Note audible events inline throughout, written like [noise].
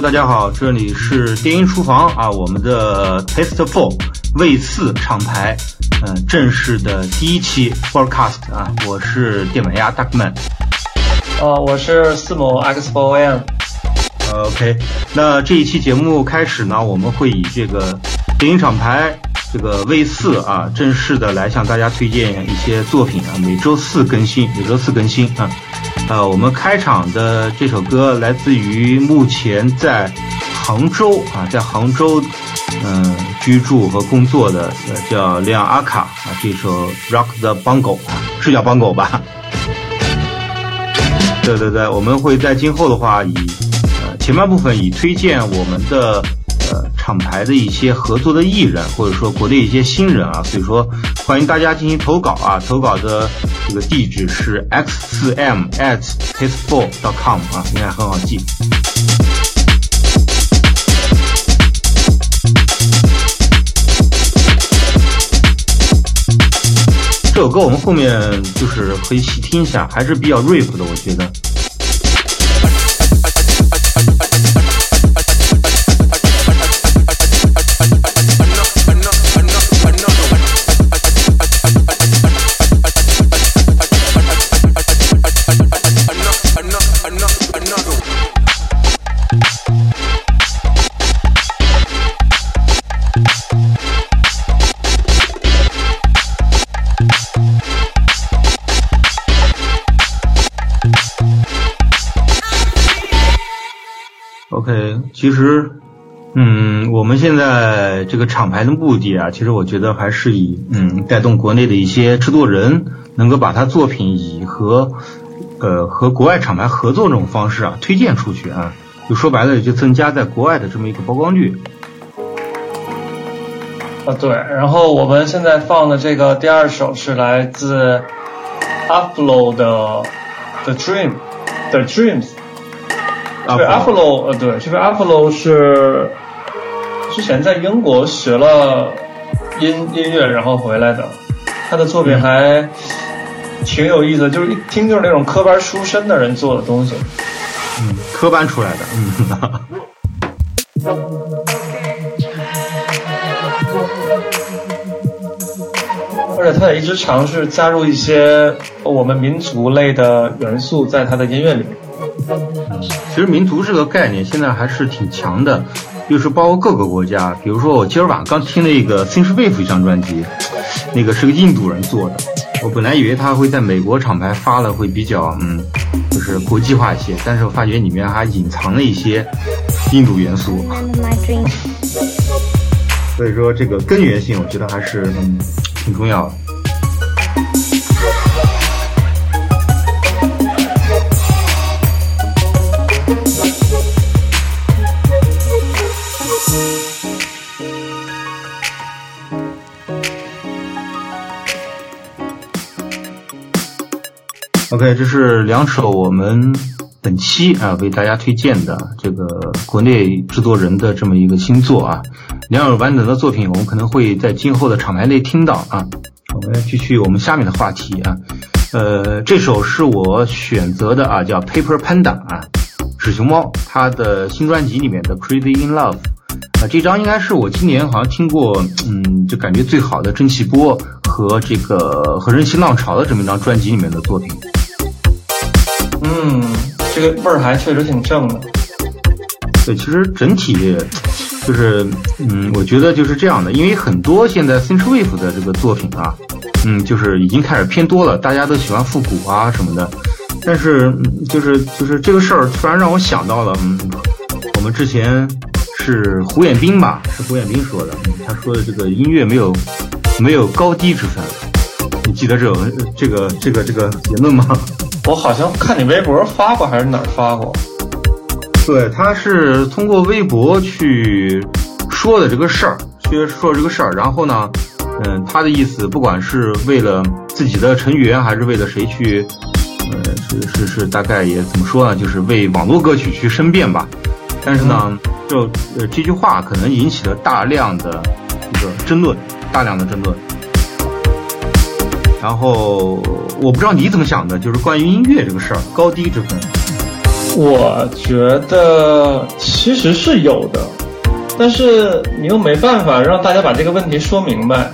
Hello，大家好，这里是电音厨房啊，我们的 Taste Four 味四厂牌，嗯，正式的第一期 Forecast 啊，我是电板鸭 Duckman，呃，我是四某 X 4 M，呃，OK，那这一期节目开始呢，我们会以这个电音厂牌这个 V 四啊，正式的来向大家推荐一些作品啊，每周四更新，每周四更新啊。呃，我们开场的这首歌来自于目前在杭州啊，在杭州嗯居住和工作的呃叫亮阿卡啊，这首 Rock the Bongo 啊，是叫 Bongo 吧？[laughs] 对对对，我们会在今后的话以呃前半部分以推荐我们的。厂牌的一些合作的艺人，或者说国内一些新人啊，所以说欢迎大家进行投稿啊，投稿的这个地址是 x 四 m at taste4 dot com 啊，应该很好记。这首歌我们后面就是可以细听一下，还是比较 rap 的，我觉得。其实，嗯，我们现在这个厂牌的目的啊，其实我觉得还是以嗯带动国内的一些制作人，能够把他作品以和呃和国外厂牌合作这种方式啊推荐出去啊，就说白了就增加在国外的这么一个曝光率。啊对，然后我们现在放的这个第二首是来自 Upload 的 The Dream，The Dreams。这个 Apollo，呃，对，这个 Apollo 是之前在英国学了音音乐，然后回来的。他的作品还挺有意思，就是一听就是那种科班出身的人做的东西。嗯，科班出来的，嗯。而且他也一直尝试加入一些我们民族类的元素在他的音乐里面。其实民族这个概念现在还是挺强的，就是包括各个国家。比如说我今儿晚上刚听了一个 Synthwave 一张专辑，那个是个印度人做的。我本来以为他会在美国厂牌发了会比较嗯，就是国际化一些，但是我发觉里面还隐藏了一些印度元素。[laughs] 所以说这个根源性，我觉得还是嗯挺重要的。OK，这是两首我们本期啊为大家推荐的这个国内制作人的这么一个新作啊，两首完整的作品我们可能会在今后的厂牌内听到啊。我们继续我们下面的话题啊，呃，这首是我选择的啊，叫 Paper Panda 啊，纸熊猫，它的新专辑里面的 Crazy in Love 啊，这张应该是我今年好像听过，嗯，就感觉最好的蒸汽波和这个和人气浪潮的这么一张专辑里面的作品。嗯，这个味儿还确实挺正的。对，其实整体就是，嗯，我觉得就是这样的，因为很多现在 synthwave 的这个作品啊，嗯，就是已经开始偏多了，大家都喜欢复古啊什么的。但是，就是就是这个事儿突然让我想到了，嗯，我们之前是胡彦斌吧，是胡彦斌说的，他说的这个音乐没有没有高低之分，你记得这种这个这个这个言论吗？我好像看你微博发过，还是哪儿发过？对，他是通过微博去说的这个事儿，去说这个事儿。然后呢，嗯，他的意思，不管是为了自己的成员，还是为了谁去，呃，是是是，大概也怎么说呢？就是为网络歌曲去申辩吧。但是呢，就呃这句话可能引起了大量的一个争论，大量的争论。然后我不知道你怎么想的，就是关于音乐这个事儿，高低之分。我觉得其实是有的，但是你又没办法让大家把这个问题说明白。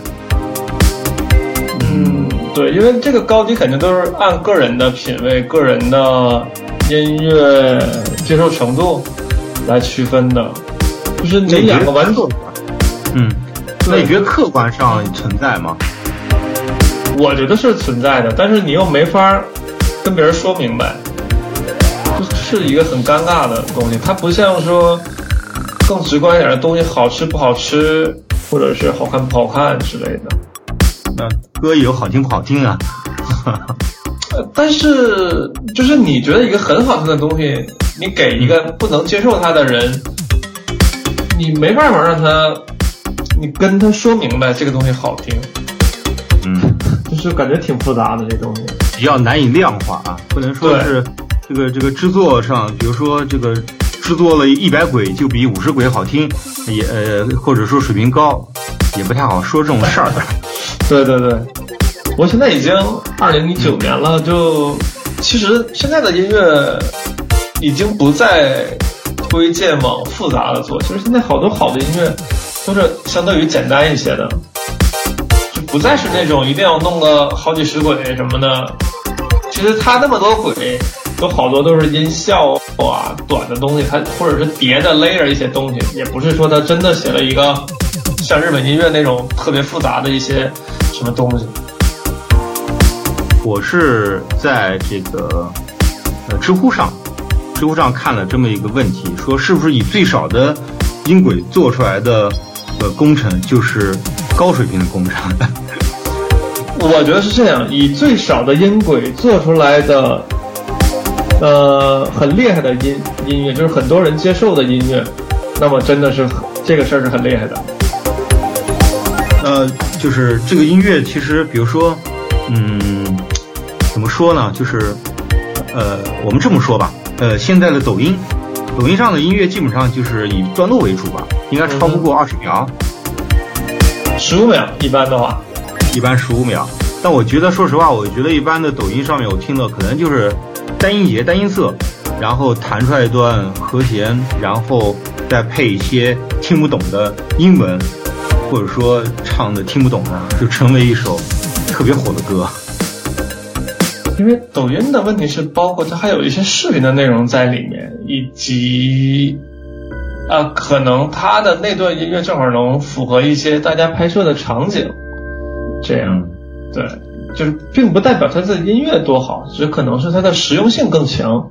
嗯，对，因为这个高低肯定都是按个人的品味、个人的音乐接受程度来区分的，就是你两个完全。嗯，那你觉得客观上存在吗？我觉得是存在的，但是你又没法跟别人说明白，是一个很尴尬的东西。它不像说更直观一点的东西，好吃不好吃，或者是好看不好看之类的。那歌有好听不好听啊？[laughs] 但是就是你觉得一个很好听的东西，你给一个不能接受它的人，你没办法让他，你跟他说明白这个东西好听。嗯。就感觉挺复杂的这东西，比较难以量化啊，不能说是这个这个制作上，比如说这个制作了一百轨就比五十轨好听，也呃或者说水平高，也不太好说这种事儿。[laughs] 对对对，我现在已经二零一九年了，就其实现在的音乐已经不再推荐往复杂的做，其实现在好多好的音乐都是相对于简单一些的。不再是那种一定要弄个好几十轨什么的，其实它那么多轨，有好多都是音效啊，短的东西，它或者是叠的 layer 一些东西，也不是说它真的写了一个像日本音乐那种特别复杂的一些什么东西。我是在这个呃知乎上，知乎上看了这么一个问题，说是不是以最少的音轨做出来的呃工程就是高水平的工程？我觉得是这样，以最少的音轨做出来的，呃，很厉害的音音乐，就是很多人接受的音乐，那么真的是这个事儿是很厉害的。呃，就是这个音乐，其实比如说，嗯，怎么说呢？就是，呃，我们这么说吧，呃，现在的抖音，抖音上的音乐基本上就是以段落为主吧，应该超不过二十秒，十五秒一般的话。一般十五秒，但我觉得，说实话，我觉得一般的抖音上面我听的可能就是单音节、单音色，然后弹出来一段和弦，然后再配一些听不懂的英文，或者说唱的听不懂的，就成为一首特别火的歌。因为抖音的问题是，包括它还有一些视频的内容在里面，以及啊，可能他的那段音乐正好能符合一些大家拍摄的场景。这样，对，就是并不代表他的音乐多好，只可能是它的实用性更强。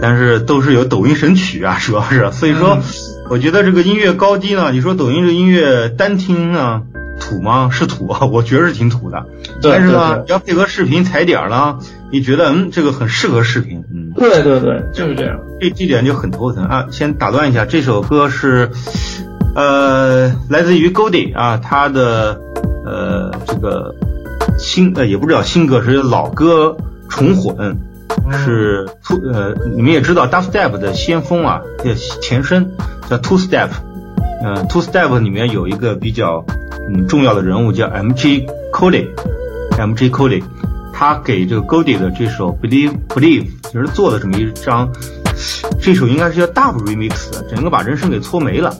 但是都是有抖音神曲啊，主要是，所以说，我觉得这个音乐高低呢，你说抖音这音乐单听呢土吗？是土啊，我觉得是挺土的。但是呢，要配合视频踩点呢，你觉得嗯，这个很适合视频，嗯。对对对，就是这样。这这点就很头疼啊。先打断一下，这首歌是，呃，来自于 Goldie 啊，他的。呃，这个新呃也不知道新歌是老歌重混，是 two 呃你们也知道 dubstep 的先锋啊，叫前身叫 two step，嗯 two step 里面有一个比较嗯重要的人物叫 M G Cody，M G Cody，他给这个 Goldie 的这首 Believe Believe 其实做的这么一张，这首应该是叫 dub remix，整个把人声给搓没了。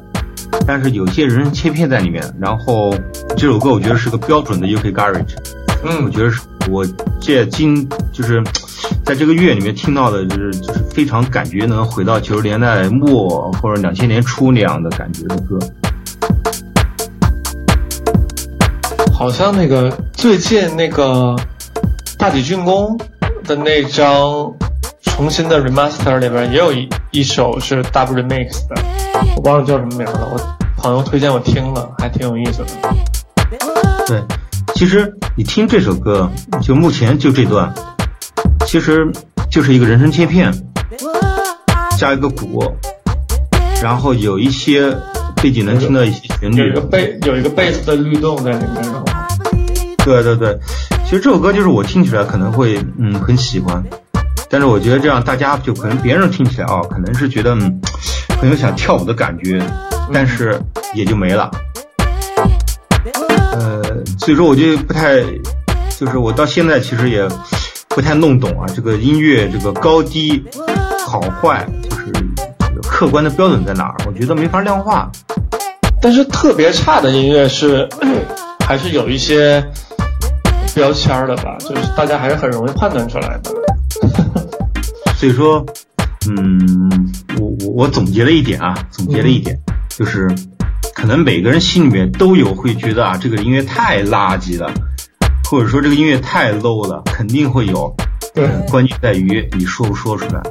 但是有些人声切片在里面，然后这首歌我觉得是个标准的 UK Garage，嗯，我觉得是我这今就是在这个月里面听到的，就是就是非常感觉能回到九十年代末或者两千年初那样的感觉的歌。好像那个最近那个大体竣工的那张重新的 Remaster 里边也有一一首是 Double Remix 的。我忘了叫什么名了，我朋友推荐我听了，还挺有意思的。对，其实你听这首歌，就目前就这段，其实就是一个人声切片，加一个鼓，然后有一些背景能听到一些旋律，有一个贝有一个贝斯的律动在里面。对对对，其实这首歌就是我听起来可能会嗯很喜欢，但是我觉得这样大家就可能别人听起来哦，可能是觉得。很有想跳舞的感觉，但是也就没了。呃，所以说我就不太，就是我到现在其实也不太弄懂啊，这个音乐这个高低好坏，就是客观的标准在哪儿？我觉得没法量化。但是特别差的音乐是，[clears throat] 还是有一些标签的吧，就是大家还是很容易判断出来的。[laughs] 所以说，嗯，我我我总结了一点啊，总结了一点，就是可能每个人心里面都有会觉得啊，这个音乐太垃圾了，或者说这个音乐太 low 了，肯定会有。对，关键在于你说不说出来。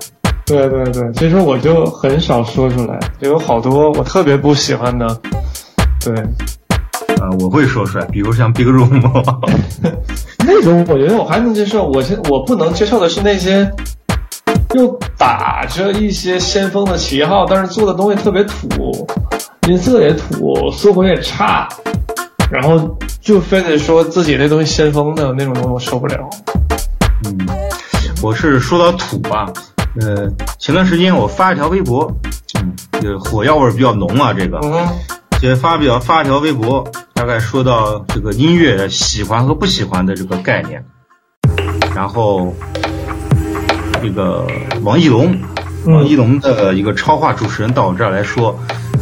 对对对，其实我就很少说出来，就有好多我特别不喜欢的。对，呃，我会说出来，比如像 Big Room，[laughs] 那种我觉得我还能接受。我现我不能接受的是那些又打着一些先锋的旗号，但是做的东西特别土，音色也土，速度也差，然后就非得说自己那东西先锋的那种东西，我受不了。嗯，我是说到土吧，呃，前段时间我发一条微博，嗯，就火药味比较浓啊，这个。就发表发一条微博，大概说到这个音乐喜欢和不喜欢的这个概念，然后这个王艺龙，王艺龙的一个超话主持人到我这儿来说，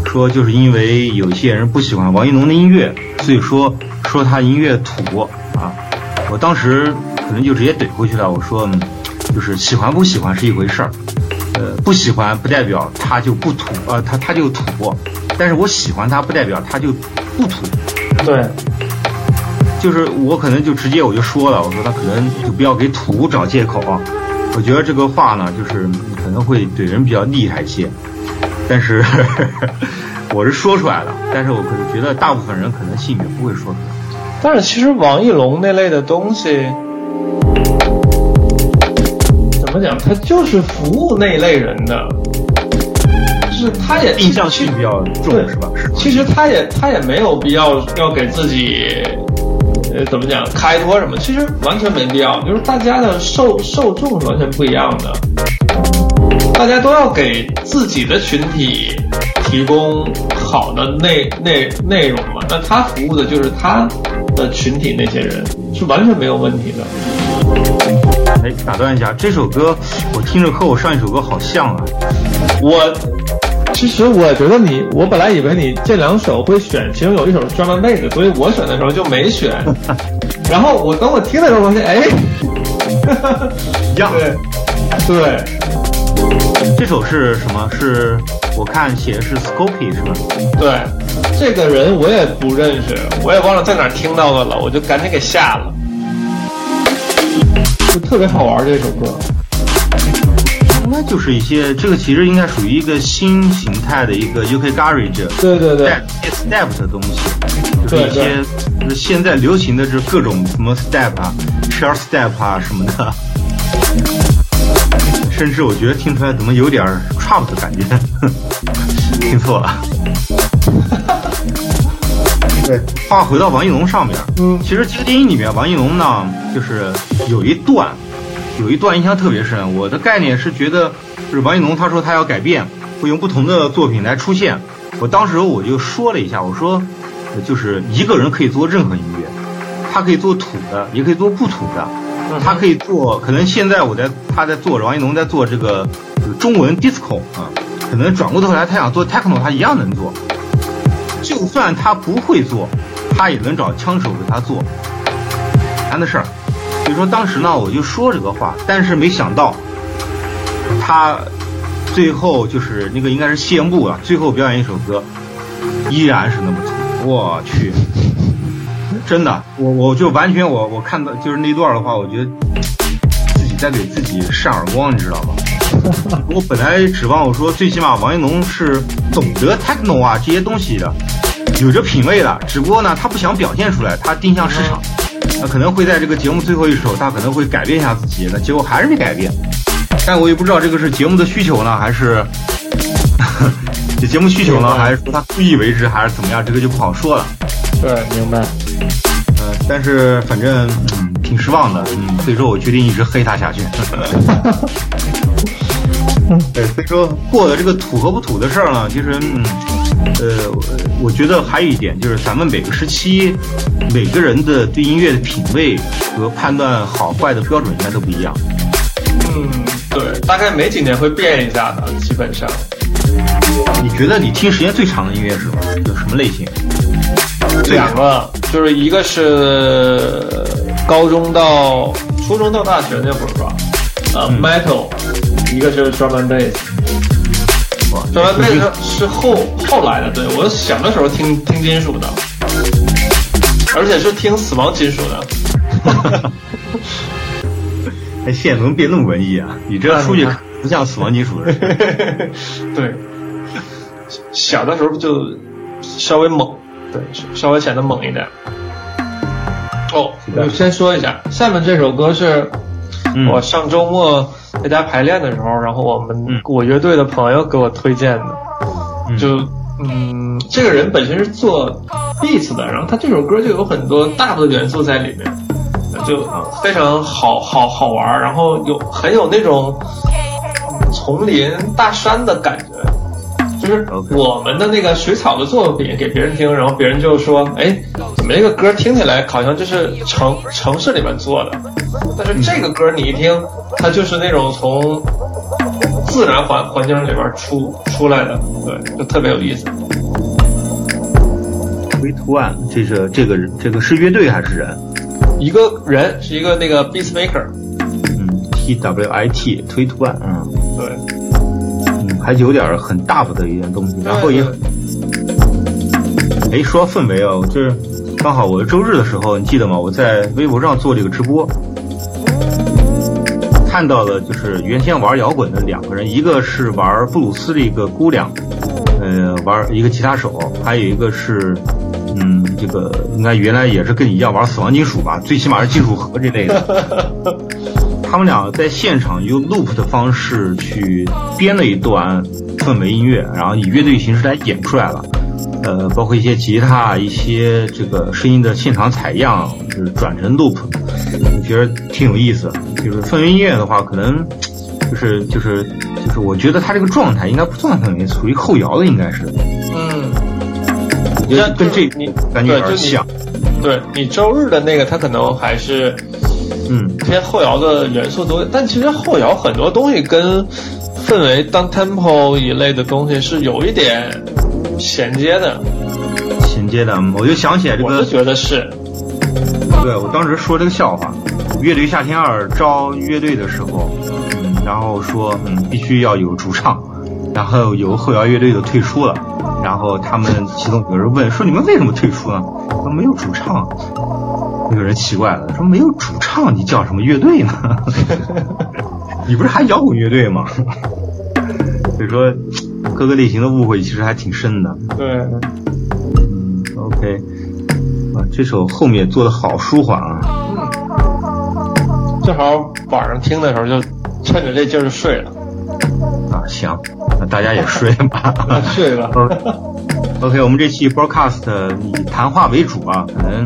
说就是因为有些人不喜欢王艺龙的音乐，所以说说他音乐土啊，我当时可能就直接怼回去了，我说就是喜欢不喜欢是一回事儿，呃，不喜欢不代表他就不土，呃，他他就土。但是我喜欢他，不代表他就不土。对，就是我可能就直接我就说了，我说他可能就不要给土找借口啊。我觉得这个话呢，就是可能会怼人比较厉害一些。但是 [laughs] 我是说出来了，但是我可能觉得大部分人可能心里面不会说出来。但是其实王绎龙那类的东西，怎么讲？他就是服务那一类人的。就是，他也印象性比较重，是吧？是。其实他也他也没有必要要给自己，呃，怎么讲开脱什么？其实完全没必要。就是大家的受受众是完全不一样的，大家都要给自己的群体提供好的内内内容嘛。那他服务的就是他的群体那些人，是完全没有问题的。哎，打断一下，这首歌我听着和我上一首歌好像啊，我。其实我觉得你，我本来以为你这两首会选，其中有一首是专门妹子，所以我选的时候就没选。[laughs] 然后我等我听的时候发现，哎，一样。[laughs] 对，对。这首是什么？是我看写的是 Scopy 是吧？对，这个人我也不认识，我也忘了在哪听到的了，我就赶紧给下了。就特别好玩这首歌。应该就是一些，这个其实应该属于一个新形态的一个 UK Garage，对对对，Step 的东西，就是一些现在流行的这各种什么 Step 啊，Short Step 啊什么的，甚至我觉得听出来怎么有点 Trap 的感觉，[laughs] 听错了。对，话回到王一龙上面，嗯，其实这个电影里面王一龙呢，就是有一段。有一段印象特别深，我的概念是觉得，就是王一龙他说他要改变，会用不同的作品来出现。我当时我就说了一下，我说，就是一个人可以做任何音乐，他可以做土的，也可以做不土的，他可以做，可能现在我在他在做王一龙在做这个中文 disco 啊，可能转过头来他想做 techno，他一样能做。就算他不会做，他也能找枪手给他做，难的事儿。所以说当时呢，我就说这个话，但是没想到，他最后就是那个应该是谢幕啊，最后表演一首歌，依然是那么土。我去，真的，我我就完全我我看到就是那段的话，我觉得自己在给自己扇耳光，你知道吗？[laughs] 我本来指望我说最起码王一龙是懂得 techno 啊这些东西的，有着品味的，只不过呢他不想表现出来，他定向市场。那可能会在这个节目最后一首，他可能会改变一下自己，那结果还是没改变。但我也不知道这个是节目的需求呢，还是 [laughs] 这节目需求呢，还是说他故意为之，还是怎么样？这个就不好说了。对，明白。呃，但是反正嗯挺失望的，嗯，所以说我决定一直黑他下去。[laughs] 对，所以说过的这个土和不土的事儿呢，其实嗯。呃，我觉得还有一点就是，咱们每个时期每个人的对音乐的品味和判断好坏的标准应该都不一样。嗯，对，大概每几年会变一下的，基本上。你觉得你听时间最长的音乐是什么？有什么类型？两个，就是一个是高中到初中到大学那会儿吧，呃，metal，一个是 drum and bass。Drum and bass 是后后来的，对我小的时候听听金属的，而且是听死亡金属的。[laughs] 哎，现在怎么变那么文艺啊？你这出去不像死亡金属的人。[laughs] 对，小的时候就稍微猛。对，稍微显得猛一点。哦，我先说一下，下面这首歌是我上周末在家排练的时候，然后我们我乐队的朋友给我推荐的。就嗯，这个人本身是做 beats 的，然后他这首歌就有很多大的元素在里面，就非常好好好玩，然后有很有那种丛林大山的感觉。就是我们的那个水草的作品给别人听，然后别人就说：“哎，怎么这个歌听起来好像就是城城市里面做的？但是这个歌你一听，它就是那种从自然环环境里边出出来的，对，就特别有意思。” i t One，这是这个这个是乐队还是人？一个人是一个那个 Beat Maker。嗯，T W I T t w i t One，嗯，对。还有点很大的一件东西，然后也，哎，说氛围啊，这刚好我周日的时候，你记得吗？我在微博上做这个直播，看到了就是原先玩摇滚的两个人，一个是玩布鲁斯的一个姑娘，呃，玩一个吉他手，还有一个是，嗯，这个应该原来也是跟你一样玩死亡金属吧，最起码是金属核这类的。[laughs] 他们俩在现场用 loop 的方式去编了一段氛围音乐，然后以乐队形式来演出来了。呃，包括一些吉他、一些这个声音的现场采样，就是转成 loop，我觉得挺有意思。就是氛围音乐的话，可能就是就是就是，我觉得他这个状态应该不算氛围，属于后摇的，应该是。嗯。我觉得跟这你感觉有点像。对你周日的那个，他可能还是。嗯，偏后摇的元素多，但其实后摇很多东西跟氛围、当 tempo 一类的东西是有一点衔接的。衔接的，我就想起来这个。我就觉得是。对，我当时说这个笑话，乐队夏天二招乐队的时候，嗯，然后说，嗯，必须要有主唱，然后有后摇乐队的退出了，然后他们其中有人问说，你们为什么退出呢？说没有主唱。那个人奇怪了，说没有主唱，你叫什么乐队呢？[laughs] 你不是还摇滚乐队吗？所以说，各个类型的误会其实还挺深的。对，嗯，OK，啊，这首后面做的好舒缓啊。嗯，正好晚上听的时候就趁着这劲儿就睡了。啊，行，那大家也睡吧。[laughs] 睡了。[laughs] OK，我们这期 Broadcast 以谈话为主啊，可能。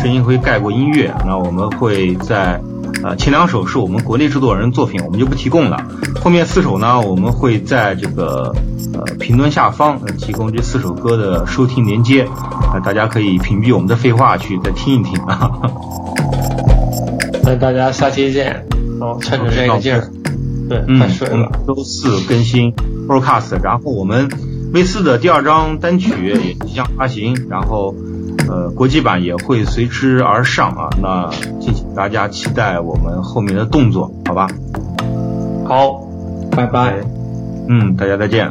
声音会盖过音乐，那我们会在，呃，前两首是我们国内制作人作品，我们就不提供了。后面四首呢，我们会在这个呃评论下方提供这四首歌的收听连接，啊，大家可以屏蔽我们的废话去再听一听啊。那大家下期见，好，趁着这个劲儿，对，快睡了。周四更新 Broadcast，然后我们 V 四的第二张单曲也即将发行，然后。呃，国际版也会随之而上啊，那敬请大家期待我们后面的动作，好吧？好，拜拜。嗯，大家再见。